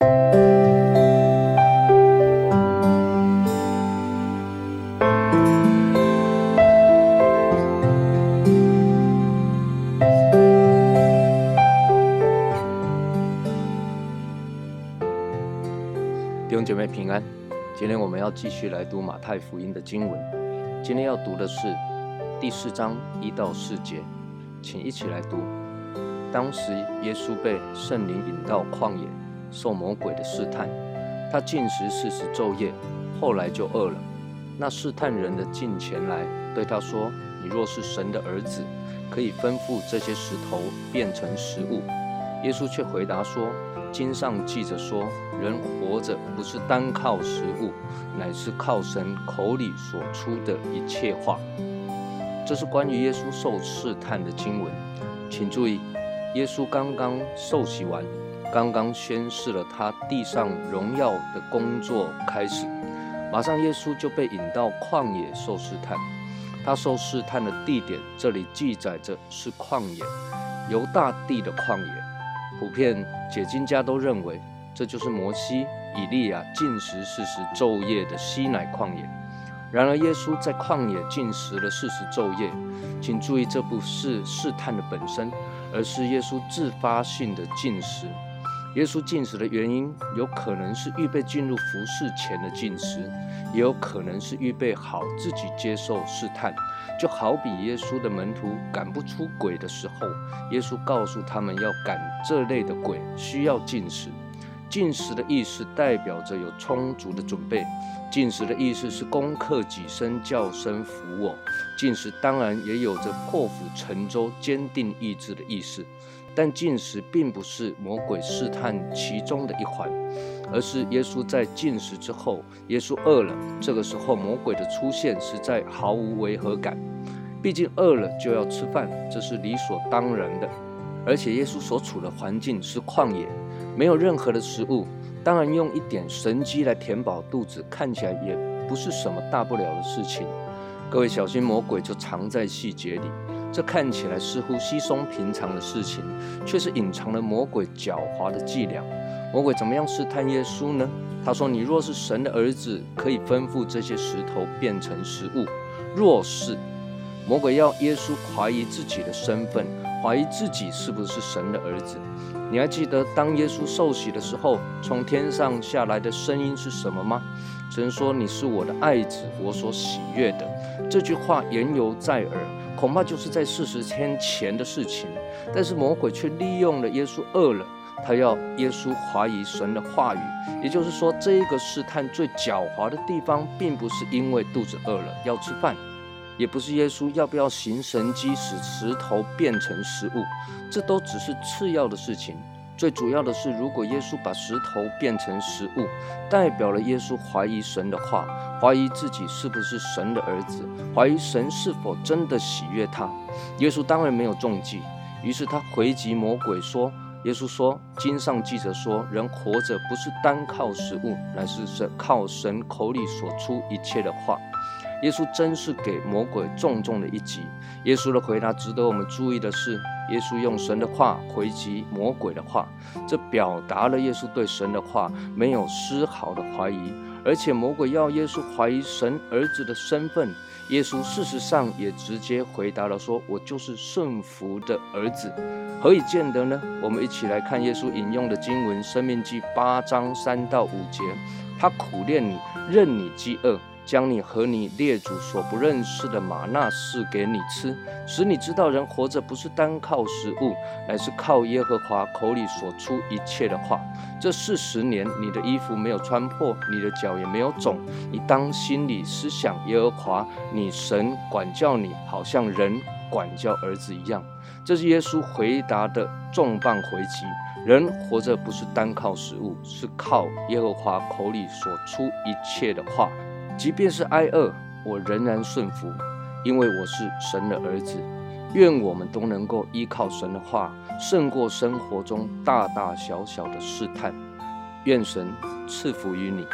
弟兄姐妹平安，今天我们要继续来读马太福音的经文。今天要读的是第四章一到四节，请一起来读。当时耶稣被圣灵引到旷野，受魔鬼的试探。他进食四十昼夜，后来就饿了。那试探人的近前来，对他说：“你若是神的儿子，可以吩咐这些石头变成食物。”耶稣却回答说。经上记着说，人活着不是单靠食物，乃是靠神口里所出的一切话。这是关于耶稣受试探的经文，请注意，耶稣刚刚受洗完，刚刚宣示了他地上荣耀的工作开始，马上耶稣就被引到旷野受试探。他受试探的地点，这里记载着是旷野，犹大地的旷野。普遍解经家都认为，这就是摩西、以利亚进食四十昼夜的西乃旷野。然而，耶稣在旷野进食了四十昼夜。请注意，这不是试探的本身，而是耶稣自发性的进食。耶稣进食的原因，有可能是预备进入服侍前的进食，也有可能是预备好自己接受试探。就好比耶稣的门徒赶不出鬼的时候，耶稣告诉他们要赶这类的鬼，需要进食。进食的意思代表着有充足的准备，进食的意思是攻克己身，叫声服我。进食当然也有着破釜沉舟、坚定意志的意思，但进食并不是魔鬼试探其中的一环。而是耶稣在进食之后，耶稣饿了。这个时候，魔鬼的出现实在毫无违和感。毕竟饿了就要吃饭，这是理所当然的。而且耶稣所处的环境是旷野，没有任何的食物，当然用一点神机来填饱肚子，看起来也不是什么大不了的事情。各位小心，魔鬼就藏在细节里。这看起来似乎稀松平常的事情，却是隐藏了魔鬼狡猾的伎俩。魔鬼怎么样试探耶稣呢？他说：“你若是神的儿子，可以吩咐这些石头变成食物。”若是魔鬼要耶稣怀疑自己的身份，怀疑自己是不是神的儿子。你还记得当耶稣受洗的时候，从天上下来的声音是什么吗？神说：“你是我的爱子，我所喜悦的。”这句话言犹在耳，恐怕就是在四十天前的事情。但是魔鬼却利用了耶稣饿了。他要耶稣怀疑神的话语，也就是说，这一个试探最狡猾的地方，并不是因为肚子饿了要吃饭，也不是耶稣要不要行神机使石头变成食物，这都只是次要的事情。最主要的是，如果耶稣把石头变成食物，代表了耶稣怀疑神的话，怀疑自己是不是神的儿子，怀疑神是否真的喜悦他。耶稣当然没有中计，于是他回击魔鬼说。耶稣说：“经上记着说，人活着不是单靠食物，乃是神靠神口里所出一切的话。”耶稣真是给魔鬼重重的一击。耶稣的回答值得我们注意的是，耶稣用神的话回击魔鬼的话，这表达了耶稣对神的话没有丝毫的怀疑。而且魔鬼要耶稣怀疑神儿子的身份，耶稣事实上也直接回答了，说：“我就是顺服的儿子。”何以见得呢？我们一起来看耶稣引用的经文《生命记》八章三到五节，他苦练你，任你饥饿。将你和你列祖所不认识的玛纳赐给你吃，使你知道人活着不是单靠食物，乃是靠耶和华口里所出一切的话。这四十年，你的衣服没有穿破，你的脚也没有肿。你当心里思想耶和华，你神管教你，好像人管教儿子一样。这是耶稣回答的重磅回击：人活着不是单靠食物，是靠耶和华口里所出一切的话。即便是挨饿，我仍然顺服，因为我是神的儿子。愿我们都能够依靠神的话，胜过生活中大大小小的试探。愿神赐福于你。